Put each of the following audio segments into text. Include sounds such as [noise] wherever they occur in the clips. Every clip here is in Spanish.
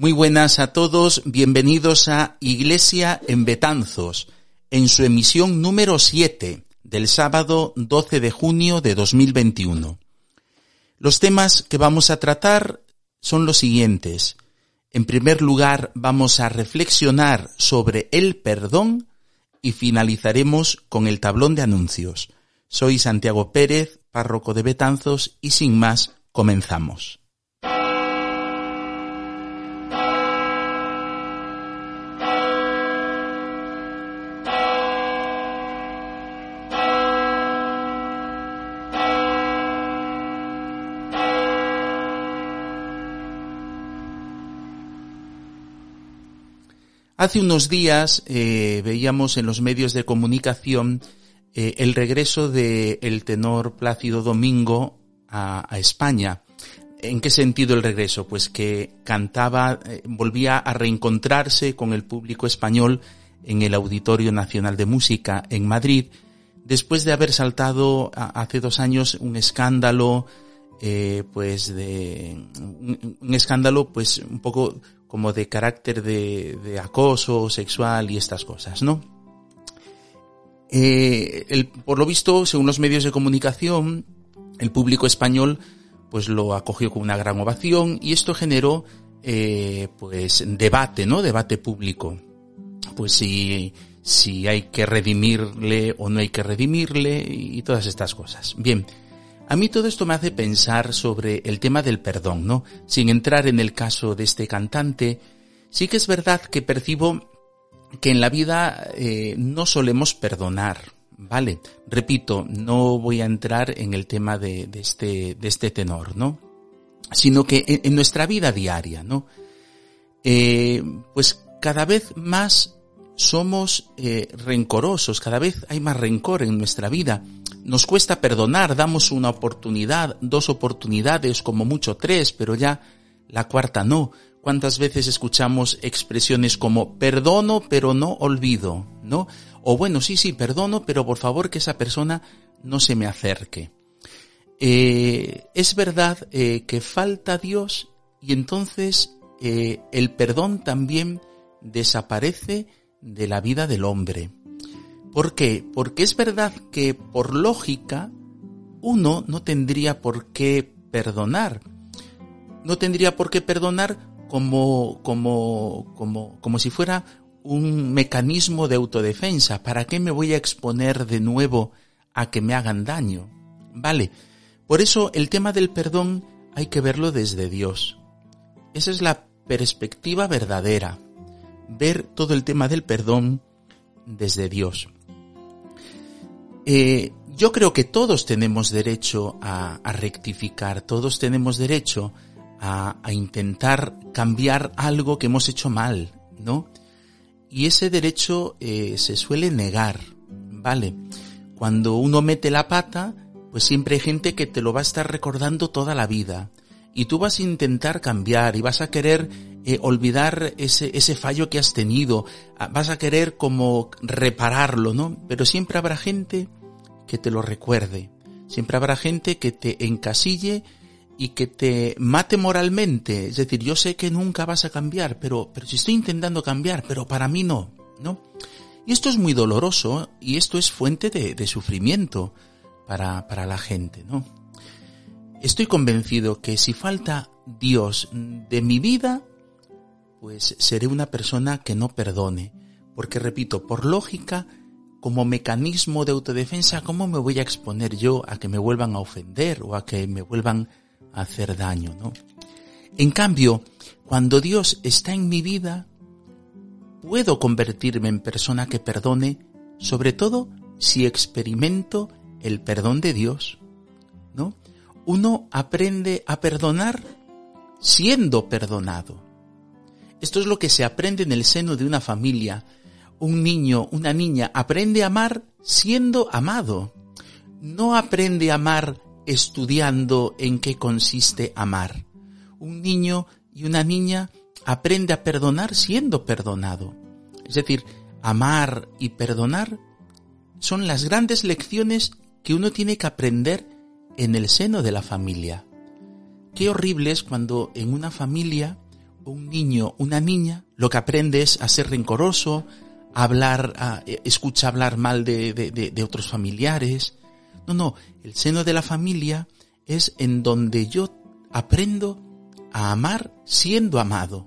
Muy buenas a todos, bienvenidos a Iglesia en Betanzos, en su emisión número 7 del sábado 12 de junio de 2021. Los temas que vamos a tratar son los siguientes. En primer lugar, vamos a reflexionar sobre el perdón y finalizaremos con el tablón de anuncios. Soy Santiago Pérez, párroco de Betanzos, y sin más, comenzamos. Hace unos días eh, veíamos en los medios de comunicación eh, el regreso del tenor Plácido Domingo a, España. ¿En qué sentido el regreso? Pues que cantaba, eh, volvía a reencontrarse con el público español en el Auditorio Nacional de Música en Madrid, después de haber saltado hace dos años un escándalo, pues de un, escándalo, pues un poco como de carácter de, acoso sexual y estas cosas, ¿no? Eh, el, por lo visto, según los medios de comunicación, el público español pues lo acogió con una gran ovación y esto generó eh, pues debate, ¿no? Debate público. Pues si, si hay que redimirle o no hay que redimirle y todas estas cosas. Bien, a mí todo esto me hace pensar sobre el tema del perdón, ¿no? Sin entrar en el caso de este cantante, sí que es verdad que percibo que en la vida eh, no solemos perdonar, ¿vale? Repito, no voy a entrar en el tema de, este, este tenor, ¿no? Sino que en, nuestra vida diaria, ¿no? Eh, pues cada vez más somos eh, rencorosos, cada vez hay más rencor en nuestra vida nos cuesta perdonar, damos una oportunidad, dos oportunidades, como mucho tres, pero ya la cuarta no. ¿Cuántas veces escuchamos expresiones como perdono pero no olvido, ¿no? O bueno, sí, sí, perdono, pero por favor que esa persona no se me acerque. Eh, es verdad eh, que falta Dios y entonces eh, el perdón también desaparece de la vida del hombre. ¿Por qué? Porque es verdad que por lógica uno no tendría por qué perdonar. No tendría por qué perdonar como, como, como, como si fuera un mecanismo de autodefensa. ¿Para qué me voy a exponer de nuevo a que me hagan daño? Vale. Por eso el tema del perdón hay que verlo desde Dios. Esa es la perspectiva verdadera. Ver todo el tema del perdón desde Dios. Eh, yo creo que todos tenemos derecho a, rectificar, todos tenemos derecho a, intentar cambiar algo que hemos hecho mal, ¿no? Y ese derecho eh, se suele negar, ¿vale? Cuando uno mete la pata, pues siempre hay gente que te lo va a estar recordando toda la vida. Y tú vas a intentar cambiar y vas a querer eh, olvidar ese, ese fallo que has tenido, vas a querer como repararlo, ¿no? Pero siempre habrá gente que te lo recuerde, siempre habrá gente que te encasille y que te mate moralmente, es decir, yo sé que nunca vas a cambiar, pero, pero si estoy intentando cambiar, pero para mí no, ¿no? Y esto es muy doloroso y esto es fuente de, de sufrimiento para, para la gente, ¿no? Estoy convencido que si falta Dios de mi vida, pues seré una persona que no perdone. Porque repito, por lógica, como mecanismo de autodefensa, ¿cómo me voy a exponer yo a que me vuelvan a ofender o a que me vuelvan a hacer daño, no? En cambio, cuando Dios está en mi vida, puedo convertirme en persona que perdone, sobre todo si experimento el perdón de Dios, ¿no? Uno aprende a perdonar siendo perdonado. Esto es lo que se aprende en el seno de una familia. Un niño, una niña aprende a amar siendo amado. No aprende a amar estudiando en qué consiste amar. Un niño y una niña aprende a perdonar siendo perdonado. Es decir, amar y perdonar son las grandes lecciones que uno tiene que aprender en el seno de la familia. Qué horrible es cuando en una familia un niño, una niña, lo que aprende es a ser rencoroso, hablar, a, eh, escucha hablar mal de, de, de otros familiares. No, no, el seno de la familia es en donde yo aprendo a amar siendo amado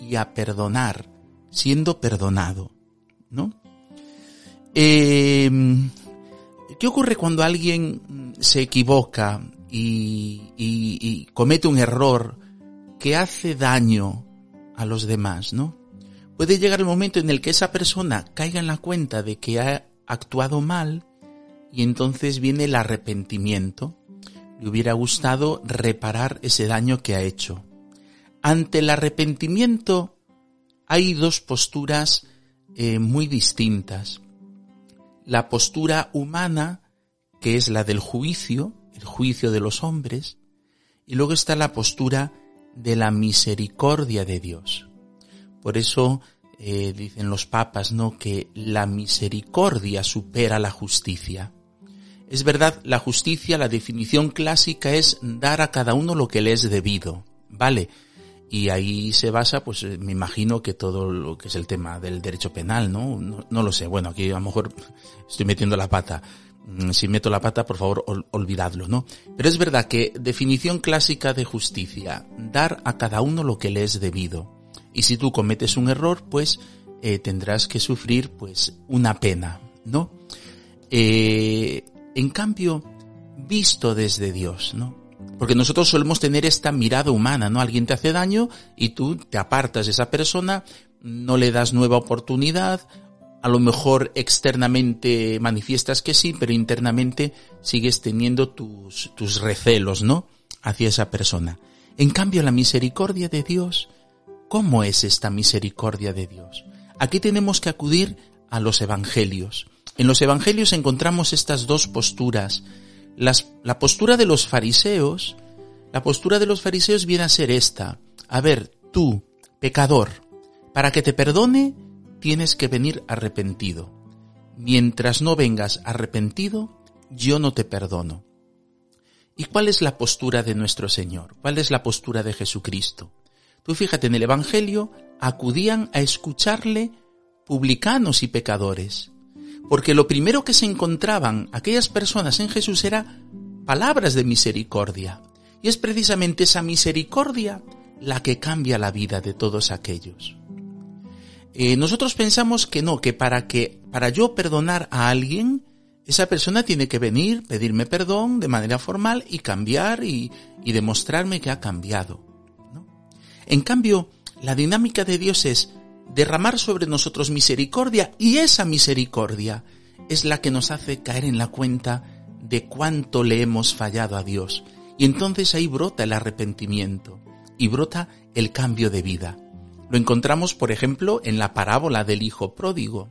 y a perdonar siendo perdonado, ¿no? Em, ¿Qué ocurre cuando alguien se equivoca y, comete un error que hace daño a los demás, ¿no? Puede llegar el momento en el que esa persona caiga en la cuenta de que ha actuado mal y entonces viene el arrepentimiento. Le hubiera gustado reparar ese daño que ha hecho. Ante el arrepentimiento hay dos posturas eh, muy distintas. La postura humana, que es la del juicio, el juicio de los hombres, y luego está la postura de la misericordia de Dios. Por eso eh, dicen los papas, ¿no? Que la misericordia supera la justicia. Es verdad, la justicia, la definición clásica es dar a cada uno lo que le es debido, ¿vale? y ahí se basa, pues eh, me imagino que todo lo que es el tema del derecho penal, ¿no? No, lo sé. Bueno, aquí a lo mejor estoy metiendo la pata. Mm, si meto la pata, por favor, olvidadlo, ¿no? Pero es verdad que definición clásica de justicia, dar a cada uno lo que le es debido. Y si tú cometes un error, pues eh, tendrás que sufrir, pues, una pena, ¿no? Eh, en cambio, visto desde Dios, ¿no? Porque nosotros solemos tener esta mirada humana, ¿no? Alguien te hace daño y tú te apartas de esa persona, no le das nueva oportunidad, a lo mejor externamente manifiestas que sí, pero internamente sigues teniendo tus, tus recelos, ¿no? Hacia esa persona. En cambio, la misericordia de Dios, ¿cómo es esta misericordia de Dios? Aquí tenemos que acudir a los evangelios. En los evangelios encontramos estas dos posturas la postura de los fariseos, la postura de los fariseos viene a ser esta. A ver, tú, pecador, para que te perdone, tienes que venir arrepentido. Mientras no vengas arrepentido, yo no te perdono. ¿Y cuál es la postura de nuestro Señor? ¿Cuál es la postura de Jesucristo? Tú fíjate, en el Evangelio acudían a escucharle publicanos y pecadores porque lo primero que se encontraban aquellas personas en Jesús era palabras de misericordia. Y es precisamente esa misericordia la que cambia la vida de todos aquellos. Eh, nosotros pensamos que no, que para que, para yo perdonar a alguien, esa persona tiene que venir, pedirme perdón de manera formal y cambiar y, y demostrarme que ha cambiado. En cambio, la dinámica de Dios es, derramar sobre nosotros misericordia y esa misericordia es la que nos hace caer en la cuenta de cuánto le hemos fallado a Dios. Y entonces ahí brota el arrepentimiento y brota el cambio de vida. Lo encontramos, por ejemplo, en la parábola del hijo pródigo.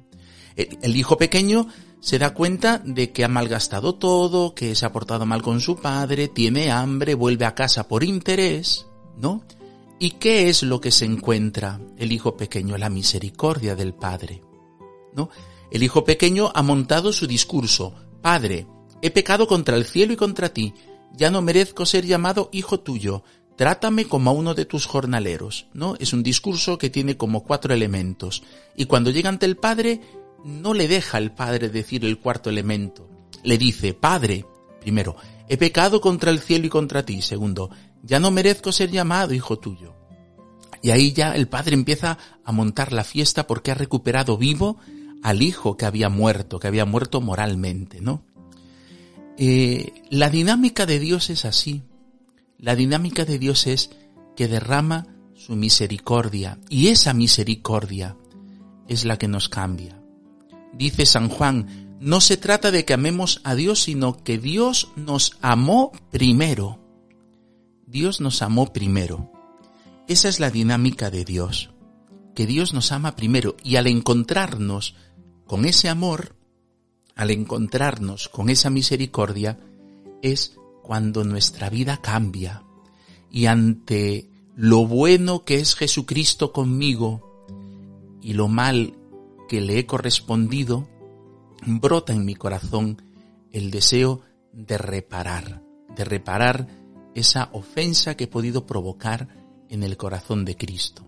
El, hijo pequeño se da cuenta de que ha malgastado todo, que se ha portado mal con su padre, tiene hambre, vuelve a casa por interés, ¿no? ¿Y qué es lo que se encuentra el hijo pequeño? La misericordia del Padre. ¿No? El hijo pequeño ha montado su discurso. Padre, he pecado contra el cielo y contra ti. Ya no merezco ser llamado hijo tuyo. Trátame como a uno de tus jornaleros. ¿No? Es un discurso que tiene como cuatro elementos. Y cuando llega ante el Padre, no le deja el Padre decir el cuarto elemento. Le dice, Padre, primero, he pecado contra el cielo y contra ti. Segundo, ya no merezco ser llamado hijo tuyo. Y ahí ya el padre empieza a montar la fiesta porque ha recuperado vivo al hijo que había muerto, que había muerto moralmente, ¿no? Eh, la dinámica de Dios es así. La dinámica de Dios es que derrama su misericordia y esa misericordia es la que nos cambia. Dice San Juan, no se trata de que amemos a Dios, sino que Dios nos amó primero. Dios nos amó primero. Esa es la dinámica de Dios, que Dios nos ama primero y al encontrarnos con ese amor, al encontrarnos con esa misericordia, es cuando nuestra vida cambia y ante lo bueno que es Jesucristo conmigo y lo mal que le he correspondido, brota en mi corazón el deseo de reparar, de reparar esa ofensa que he podido provocar en el corazón de Cristo.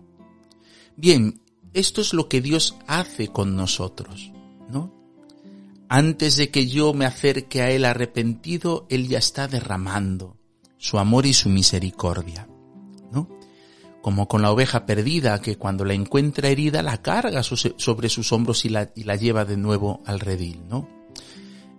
Bien, esto es lo que Dios hace con nosotros, ¿no? Antes de que yo me acerque a Él arrepentido, Él ya está derramando su amor y su misericordia, ¿no? Como con la oveja perdida que cuando la encuentra herida la carga sobre sus hombros y la, y la lleva de nuevo al redil, ¿no?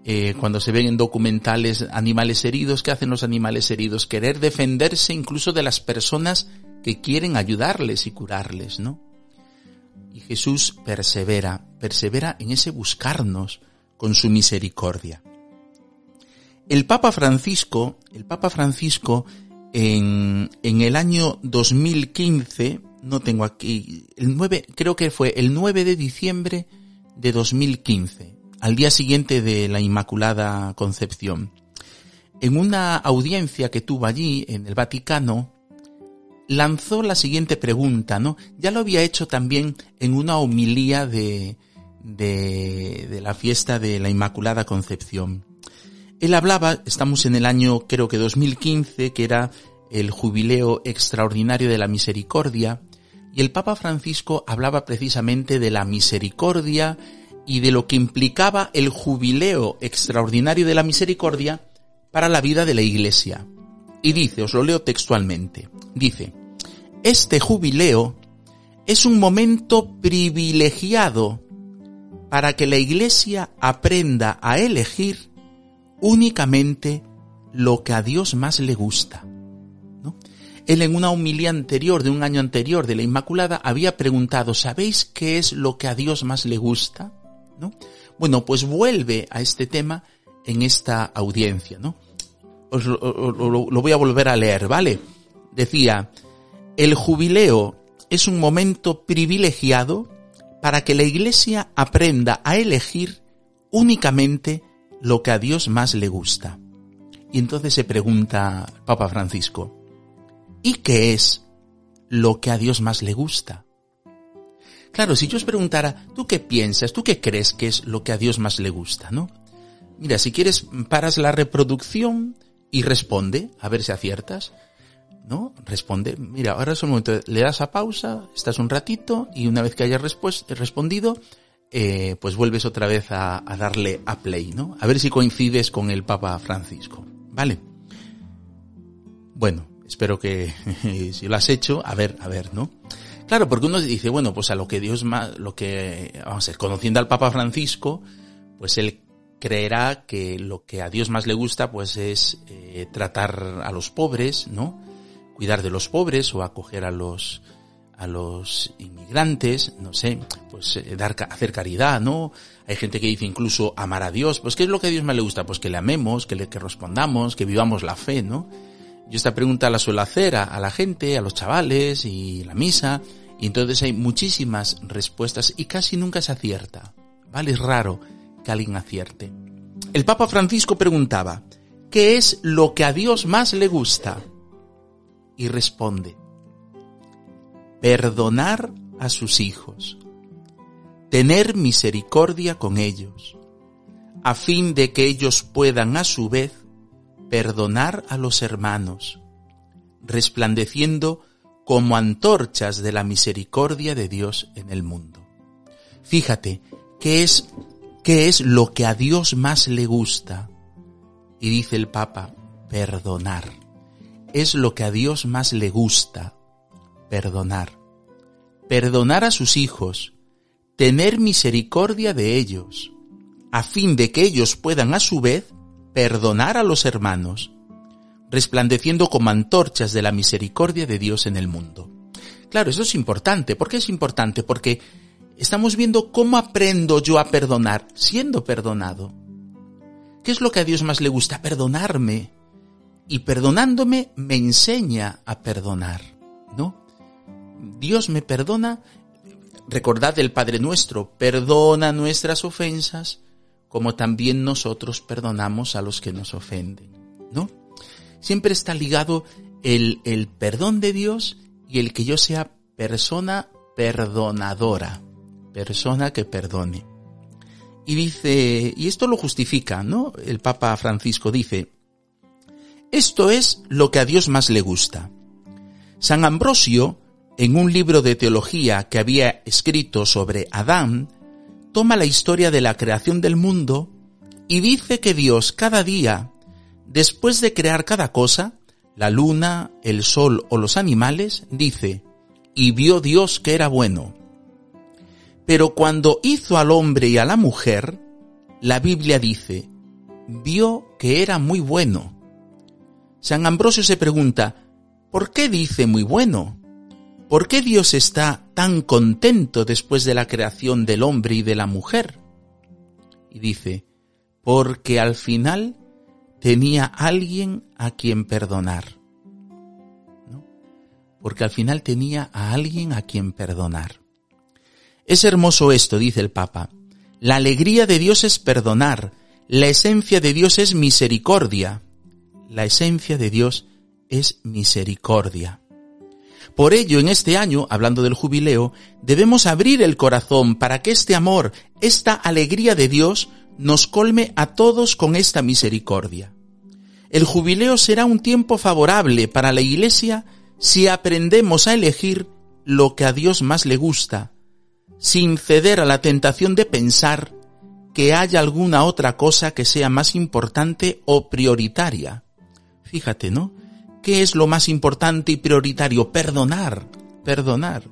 Eh, cuando se ven en documentales animales heridos, ¿qué hacen los animales heridos? Querer defenderse incluso de las personas que quieren ayudarles y curarles, ¿no? Y Jesús persevera, persevera en ese buscarnos con su misericordia. El Papa Francisco, el Papa Francisco en, en el año 2015, no tengo aquí, el 9, creo que fue el 9 de diciembre de 2015, al día siguiente de la Inmaculada Concepción. En una audiencia que tuvo allí en el Vaticano, lanzó la siguiente pregunta, ¿no? Ya lo había hecho también en una homilía de, de, de la fiesta de la Inmaculada Concepción. Él hablaba, estamos en el año creo que 2015, que era el jubileo extraordinario de la misericordia, y el Papa Francisco hablaba precisamente de la misericordia y de lo que implicaba el jubileo extraordinario de la misericordia para la vida de la Iglesia. Y dice, os lo leo textualmente, dice, este jubileo es un momento privilegiado para que la Iglesia aprenda a elegir únicamente lo que a Dios más le gusta. Él en una humilía anterior, de un año anterior, de la Inmaculada, había preguntado, ¿sabéis qué es lo que a Dios más le gusta? ¿No? Bueno, pues vuelve a este tema en esta audiencia, ¿no? Os lo, lo voy a volver a leer, ¿vale? Decía, el jubileo es un momento privilegiado para que la Iglesia aprenda a elegir únicamente lo que a Dios más le gusta. Y entonces se pregunta Papa Francisco, ¿y qué es lo que a Dios más le gusta? Claro, si yo os preguntara, ¿tú qué piensas? ¿Tú qué crees que es lo que a Dios más le gusta, no? Mira, si quieres, paras la reproducción y responde, a ver si aciertas. ¿No? Responde, mira, ahora es un momento, le das a pausa, estás un ratito y una vez que hayas respondido, eh, pues vuelves otra vez a, a, darle a play, ¿no? A ver si coincides con el Papa Francisco, ¿vale? Bueno, espero que [laughs] si lo has hecho, a ver, a ver, ¿no? Claro, porque uno dice, bueno, pues a lo que Dios más, lo que, vamos a ver, conociendo al Papa Francisco, pues él creerá que lo que a Dios más le gusta, pues es eh, tratar a los pobres, ¿no? Cuidar de los pobres o acoger a los, a los inmigrantes, no sé, pues eh, dar, hacer caridad, ¿no? Hay gente que dice incluso amar a Dios, pues ¿qué es lo que a Dios más le gusta? Pues que le amemos, que le que respondamos, que vivamos la fe, ¿no? Yo esta pregunta la suelo hacer a, la gente, a los chavales y la misa, y entonces hay muchísimas respuestas y casi nunca se acierta. ¿Vale? Es raro que alguien acierte. El Papa Francisco preguntaba, ¿qué es lo que a Dios más le gusta? Y responde, perdonar a sus hijos, tener misericordia con ellos, a fin de que ellos puedan a su vez perdonar a los hermanos, resplandeciendo como antorchas de la misericordia de Dios en el mundo. Fíjate, ¿qué es, qué es lo que a Dios más le gusta? Y dice el Papa, perdonar. Es lo que a Dios más le gusta, perdonar. Perdonar a sus hijos, tener misericordia de ellos, a fin de que ellos puedan a su vez perdonar a los hermanos resplandeciendo como antorchas de la misericordia de Dios en el mundo. Claro, eso es importante. ¿Por qué es importante? Porque estamos viendo cómo aprendo yo a perdonar siendo perdonado. ¿Qué es lo que a Dios más le gusta? Perdonarme. Y perdonándome me enseña a perdonar, ¿no? Dios me perdona. Recordad el Padre nuestro, perdona nuestras ofensas, como también nosotros perdonamos a los que nos ofenden, ¿no? siempre está ligado el, el perdón de Dios y el que yo sea persona perdonadora, persona que perdone. Y dice, y esto lo justifica, ¿no? El Papa Francisco dice, esto es lo que a Dios más le gusta. San Ambrosio, en un libro de teología que había escrito sobre Adán, toma la historia de la creación del mundo y dice que Dios cada día, después de crear cada cosa, la luna, el sol o los animales, dice, y vio Dios que era bueno. Pero cuando hizo al hombre y a la mujer, la Biblia dice, vio que era muy bueno. San Ambrosio se pregunta, ¿por qué dice muy bueno? ¿Por qué Dios está tan contento después de la creación del hombre y de la mujer? Y dice, porque al final tenía alguien a quien perdonar. Porque al final tenía a alguien a quien perdonar. Es hermoso esto, dice el Papa. La alegría de Dios es perdonar. La esencia de Dios es misericordia. La esencia de Dios es misericordia. Por ello, en este año, hablando del jubileo, debemos abrir el corazón para que este amor, esta alegría de Dios, nos colme a todos con esta misericordia. El jubileo será un tiempo favorable para la Iglesia si aprendemos a elegir lo que a Dios más le gusta, sin ceder a la tentación de pensar que haya alguna otra cosa que sea más importante o prioritaria. Fíjate, ¿no? ¿Qué es lo más importante y prioritario? Perdonar, perdonar.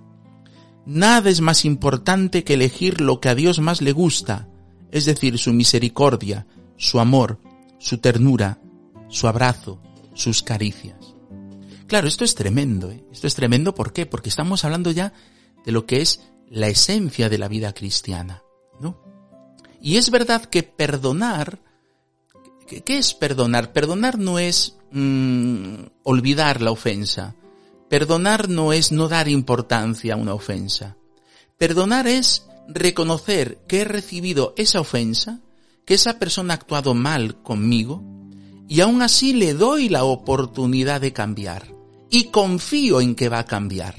Nada es más importante que elegir lo que a Dios más le gusta, es decir, su misericordia, su amor, su ternura, su abrazo, sus caricias. Claro, esto es tremendo, ¿eh? esto es tremendo, ¿por qué? Porque estamos hablando ya de lo que es la esencia de la vida cristiana, ¿no? Y es verdad que perdonar, ¿qué es perdonar? Perdonar no es mm, olvidar la ofensa. Perdonar no es no dar importancia a una ofensa. Perdonar es reconocer que he recibido esa ofensa, que esa persona ha actuado mal conmigo, y aún así le doy la oportunidad de cambiar. Y confío en que va a cambiar.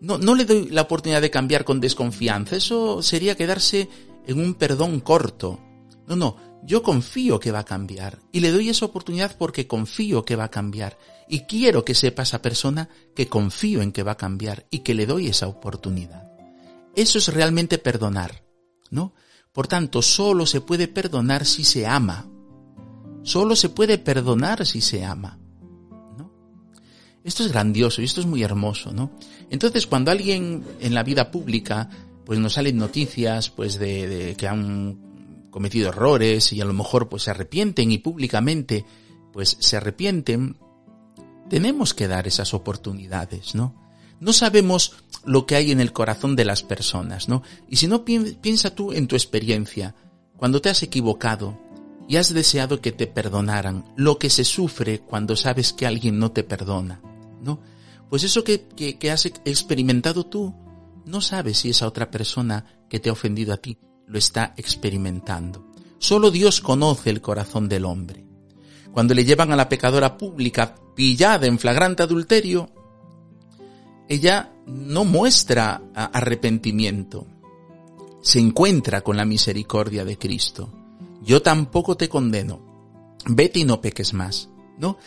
No, no le doy la oportunidad de cambiar con desconfianza. Eso sería quedarse en un perdón corto. No, no. Yo confío que va a cambiar. Y le doy esa oportunidad porque confío que va a cambiar. Y quiero que sepa esa persona que confío en que va a cambiar y que le doy esa oportunidad. Eso es realmente perdonar, ¿no? Por tanto, solo se puede perdonar si se ama. Solo se puede perdonar si se ama. ¿no? Esto es grandioso y esto es muy hermoso, ¿no? Entonces, cuando alguien en la vida pública, pues nos salen noticias, pues de, de que han cometido errores y a lo mejor pues se arrepienten y públicamente pues se arrepienten, tenemos que dar esas oportunidades, ¿no? No sabemos lo que hay en el corazón de las personas, ¿no? Y si no, piensa tú en tu experiencia, cuando te has equivocado y has deseado que te perdonaran, lo que se sufre cuando sabes que alguien no te perdona, ¿no? Pues eso que, que, has experimentado tú, no sabes si esa otra persona que te ha ofendido a ti lo está experimentando. Solo Dios conoce el corazón del hombre. Cuando le llevan a la pecadora pública pillada en flagrante adulterio, ella no muestra arrepentimiento. Se encuentra con la misericordia de Cristo. Yo tampoco te condeno. Vete y no peques más, ¿no?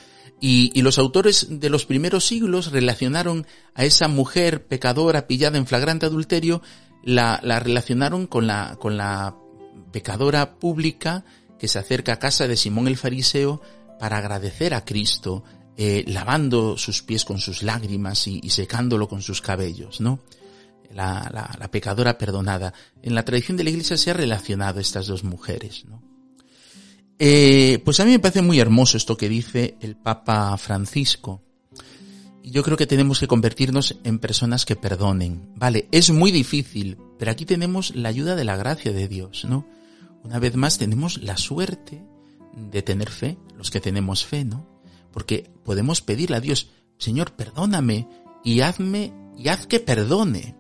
Y, los autores de los primeros siglos relacionaron a esa mujer pecadora pillada en flagrante adulterio, la, la relacionaron con la, con la pecadora pública que se acerca a casa de Simón el Fariseo para agradecer a Cristo eh, lavando sus pies con sus lágrimas y, secándolo con sus cabellos, ¿no? La, la, pecadora perdonada. En la tradición de la iglesia se ha relacionado estas dos mujeres, ¿no? Eh, pues a mí me parece muy hermoso esto que dice el Papa Francisco. Yo creo que tenemos que convertirnos en personas que perdonen. Vale, es muy difícil, pero aquí tenemos la ayuda de la gracia de Dios, ¿no? Una vez más tenemos la suerte de tener fe, los que tenemos fe, ¿no? porque podemos pedirle a Dios, Señor, perdóname y hazme y haz que perdone.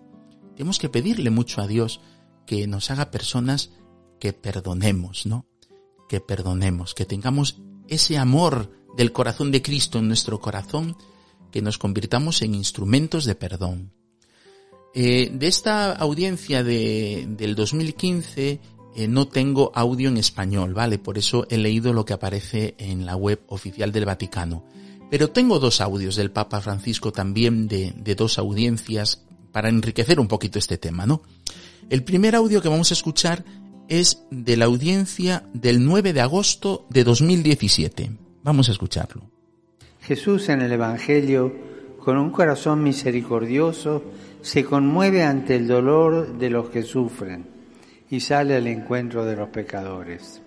Tenemos que pedirle mucho a Dios que nos haga personas que perdonemos, ¿no? Que perdonemos, que tengamos ese amor del corazón de Cristo en nuestro corazón, que nos convirtamos en instrumentos de perdón. Eh, de esta audiencia de, del 2015 eh, no tengo audio en español, ¿vale? Por eso he leído lo que aparece en la web oficial del Vaticano. Pero tengo dos audios del Papa Francisco también de, de dos audiencias para enriquecer un poquito este tema, ¿no? El primer audio que vamos a escuchar es de la audiencia del 9 de agosto de 2017. Vamos a escucharlo. Jesús en el Evangelio, con un corazón misericordioso, se conmueve ante el dolor de los que sufren y sale al encuentro de los pecadores.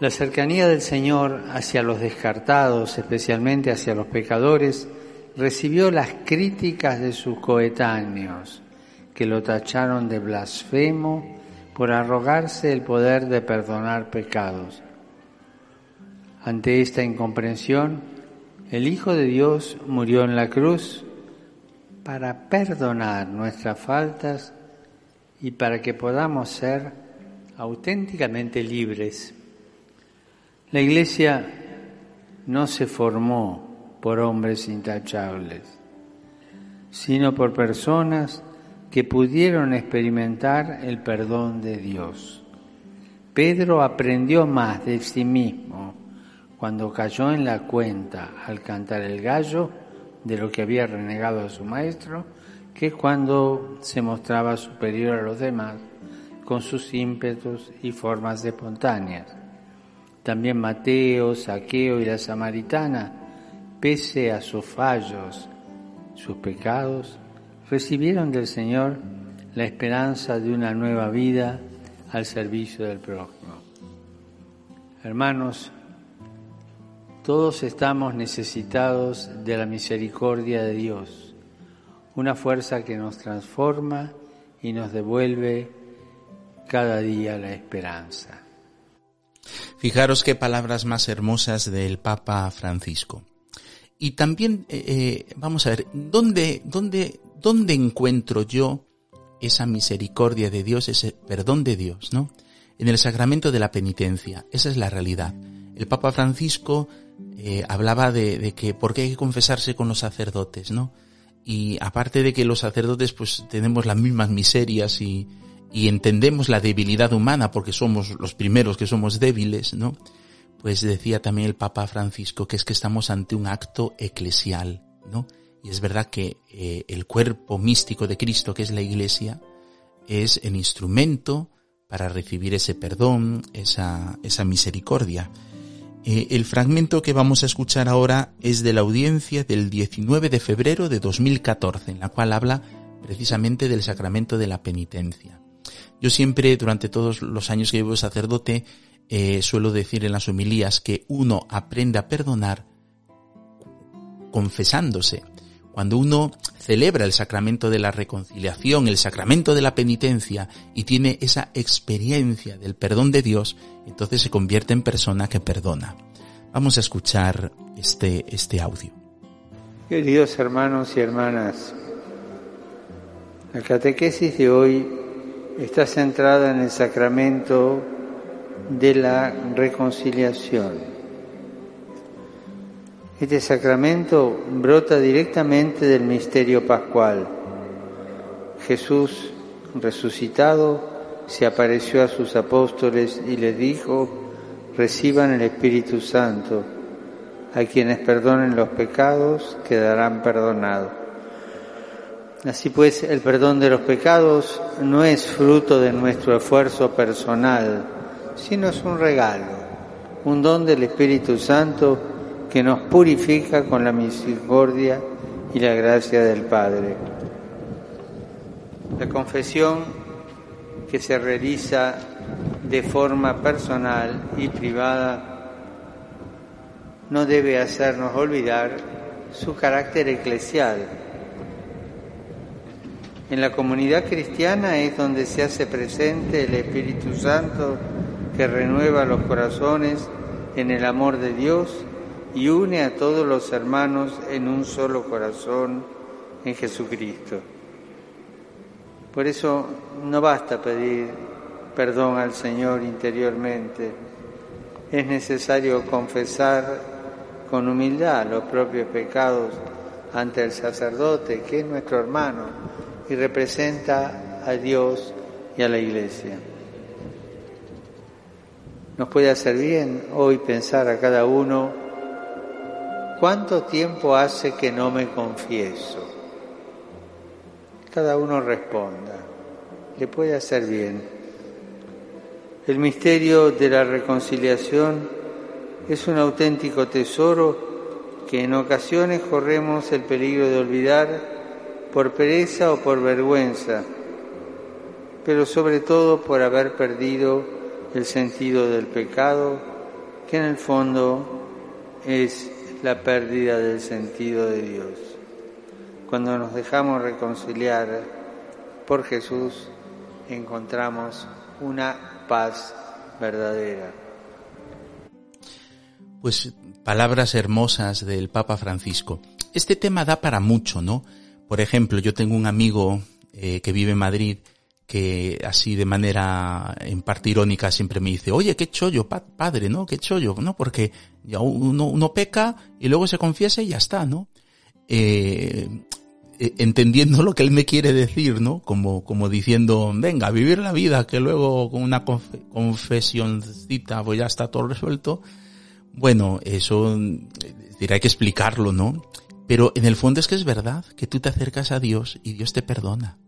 La cercanía del Señor hacia los descartados, especialmente hacia los pecadores, recibió las críticas de sus coetáneos, que lo tacharon de blasfemo por arrogarse el poder de perdonar pecados. Ante esta incomprensión, el Hijo de Dios murió en la cruz para perdonar nuestras faltas y para que podamos ser auténticamente libres. La Iglesia no se formó por hombres intachables, sino por personas que pudieron experimentar el perdón de Dios. Pedro aprendió más de sí mismo cuando cayó en la cuenta al cantar el gallo de lo que había renegado a su maestro, que cuando se mostraba superior a los demás con sus ímpetus y formas espontáneas. También Mateo, Saqueo y la Samaritana, pese a sus fallos, sus pecados, recibieron del Señor la esperanza de una nueva vida al servicio del prójimo. Hermanos, todos estamos necesitados de la misericordia de Dios, una fuerza que nos transforma y nos devuelve cada día la esperanza. Fijaros qué palabras más hermosas del Papa Francisco. Y también, eh, eh, vamos a ver, ¿dónde, dónde, ¿dónde encuentro yo esa misericordia de Dios, ese perdón de Dios, no? En el sacramento de la penitencia. Esa es la realidad. El Papa Francisco eh, hablaba de, que por qué hay que confesarse con los sacerdotes, ¿no? Y aparte de que los sacerdotes pues tenemos las mismas miserias y, entendemos la debilidad humana porque somos los primeros que somos débiles, ¿no? Pues decía también el Papa Francisco que es que estamos ante un acto eclesial, ¿no? Y es verdad que eh, el cuerpo místico de Cristo, que es la Iglesia, es el instrumento para recibir ese perdón, esa misericordia. Eh, el fragmento que vamos a escuchar ahora es de la audiencia del 19 de febrero de 2014, en la cual habla precisamente del sacramento de la penitencia. Yo siempre, durante todos los años que llevo sacerdote, eh, suelo decir en las homilías que uno aprende a perdonar confesándose. Cuando uno celebra el sacramento de la reconciliación, el sacramento de la penitencia y tiene esa experiencia del perdón de Dios, entonces se convierte en persona que perdona. Vamos a escuchar este, este audio. Queridos hermanos y hermanas, la catequesis de hoy está centrada en el sacramento de la reconciliación. Este sacramento brota directamente del misterio pascual. Jesús, resucitado, se apareció a sus apóstoles y les dijo, reciban el Espíritu Santo. A quienes perdonen los pecados quedarán perdonados. Así pues, el perdón de los pecados no es fruto de nuestro esfuerzo personal, sino es un regalo, un don del Espíritu Santo que nos purifica con la misericordia y la gracia del Padre. La confesión que se realiza de forma personal y privada no debe hacernos olvidar su carácter eclesial en la comunidad cristiana es donde se hace presente el Espíritu Santo que renueva los corazones en el amor de Dios y une a todos los hermanos en un solo corazón en Jesucristo. Por eso no basta pedir perdón al Señor interiormente, es necesario confesar con humildad los propios pecados ante el sacerdote, que es nuestro hermano, y representa a Dios y a la Iglesia. Nos puede hacer bien hoy pensar a cada uno ¿cuánto tiempo hace que no me confieso? Cada uno responda, le puede hacer bien. El misterio de la reconciliación es un auténtico tesoro que en ocasiones corremos el peligro de olvidar por pereza o por vergüenza, pero sobre todo por haber perdido el sentido del pecado, que en el fondo es la pérdida del sentido de Dios. Cuando nos dejamos reconciliar por Jesús, encontramos una paz verdadera. Pues palabras hermosas del Papa Francisco. Este tema da para mucho, ¿no? Por ejemplo, yo tengo un amigo eh, que vive en Madrid que así de manera en parte irónica siempre me dice, oye, qué chollo, padre, ¿no? Qué chollo, ¿no? Porque ya uno, uno peca y luego se confiesa y ya está, ¿no? Eh, eh entendiendo lo que él me quiere decir, ¿no? Como, como diciendo, venga, vivir la vida, que luego con una confesioncita pues ya está todo resuelto. Bueno, eso dirá que explicarlo, ¿no? Pero en el fondo es que es verdad que tú te acercas a Dios y Dios te perdona.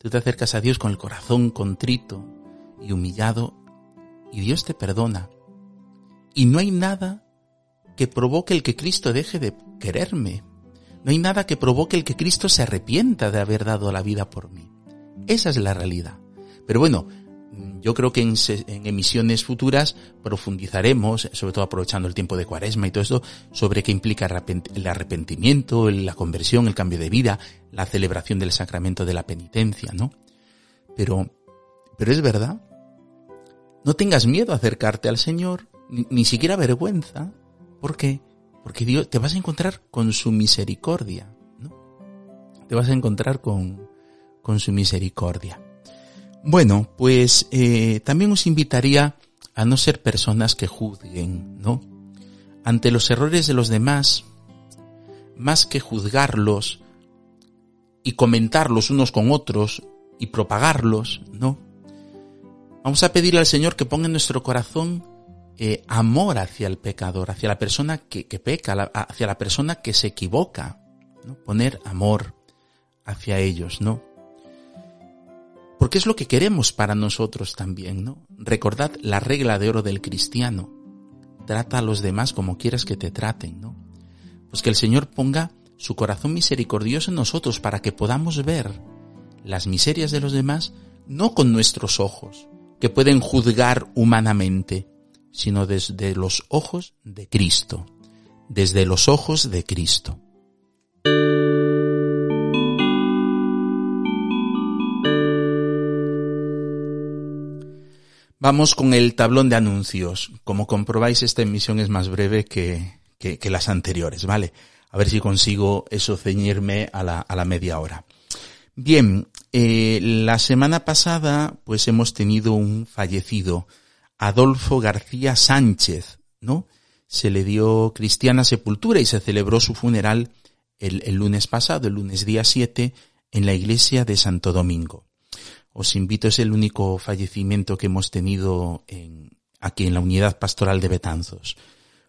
Tú te acercas a Dios con el corazón contrito y humillado y Dios te perdona. Y no hay nada que provoque el que Cristo deje de quererme. No hay nada que provoque el que Cristo se arrepienta de haber dado la vida por mí. Esa es la realidad. Pero bueno, yo creo que en, emisiones futuras profundizaremos, sobre todo aprovechando el tiempo de cuaresma y todo esto, sobre qué implica el arrepentimiento, la conversión, el cambio de vida, la celebración del sacramento de la penitencia, ¿no? Pero, pero es verdad. No tengas miedo a acercarte al Señor, ni, siquiera vergüenza. ¿Por qué? Porque Dios, te vas a encontrar con su misericordia, ¿no? Te vas a encontrar con, con su misericordia. Bueno, pues eh, también os invitaría a no ser personas que juzguen, ¿no? Ante los errores de los demás, más que juzgarlos y comentarlos unos con otros y propagarlos, ¿no? Vamos a pedirle al Señor que ponga en nuestro corazón eh, amor hacia el pecador, hacia la persona que, que peca, hacia la persona que se equivoca, ¿no? Poner amor hacia ellos, ¿no? Porque es lo que queremos para nosotros también, ¿no? Recordad la regla de oro del cristiano. Trata a los demás como quieras que te traten, ¿no? Pues que el Señor ponga su corazón misericordioso en nosotros para que podamos ver las miserias de los demás no con nuestros ojos, que pueden juzgar humanamente, sino desde los ojos de Cristo, desde los ojos de Cristo. Vamos con el tablón de anuncios. Como comprobáis, esta emisión es más breve que, que, las anteriores, ¿vale? A ver si consigo eso ceñirme a la, a la media hora. Bien, eh, la semana pasada pues hemos tenido un fallecido, Adolfo García Sánchez, ¿no? Se le dio cristiana sepultura y se celebró su funeral el, el lunes pasado, el lunes día 7, en la iglesia de Santo Domingo. Os invito, es el único fallecimiento que hemos tenido en, aquí en la unidad pastoral de Betanzos.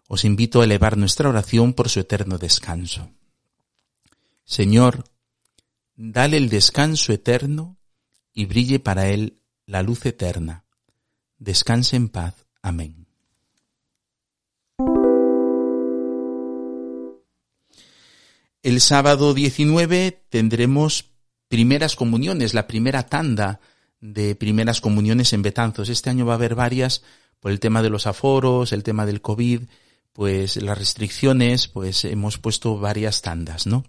Os invito a elevar nuestra oración por su eterno descanso. Señor, dale el descanso eterno y brille para él la luz eterna. Descanse en paz. Amén. El sábado 19 tendremos primeras comuniones, la primera tanda de primeras comuniones en Betanzos. Este año va a haber varias por el tema de los aforos, el tema del COVID, pues las restricciones, pues hemos puesto varias tandas, ¿no?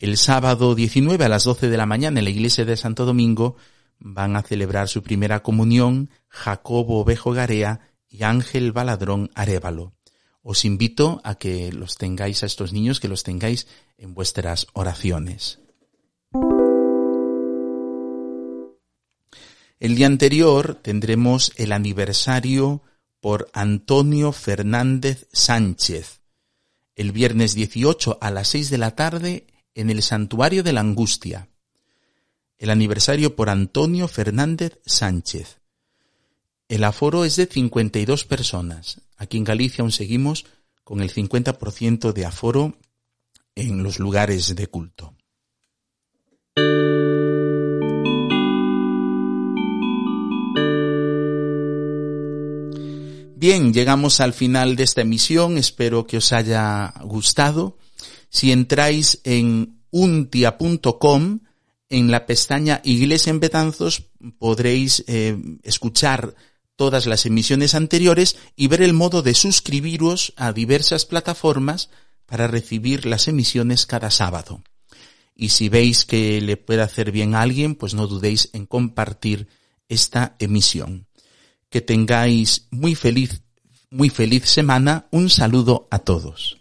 El sábado 19 a las 12 de la mañana en la iglesia de Santo Domingo van a celebrar su primera comunión Jacobo Ovejo Garea y Ángel Baladrón Arevalo. Os invito a que los tengáis a estos niños, que los tengáis en vuestras oraciones. El día anterior tendremos el aniversario por Antonio Fernández Sánchez. El viernes 18 a las 6 de la tarde en el Santuario de la Angustia. El aniversario por Antonio Fernández Sánchez. El aforo es de 52 personas. Aquí en Galicia aún seguimos con el 50% de aforo en los lugares de culto. Bien, llegamos al final de esta emisión, espero que os haya gustado. Si entráis en untia.com, en la pestaña Iglesia en Betanzos podréis eh, escuchar todas las emisiones anteriores y ver el modo de suscribiros a diversas plataformas para recibir las emisiones cada sábado. Y si veis que le puede hacer bien a alguien, pues no dudéis en compartir esta emisión. Que tengáis muy feliz, muy feliz semana. Un saludo a todos.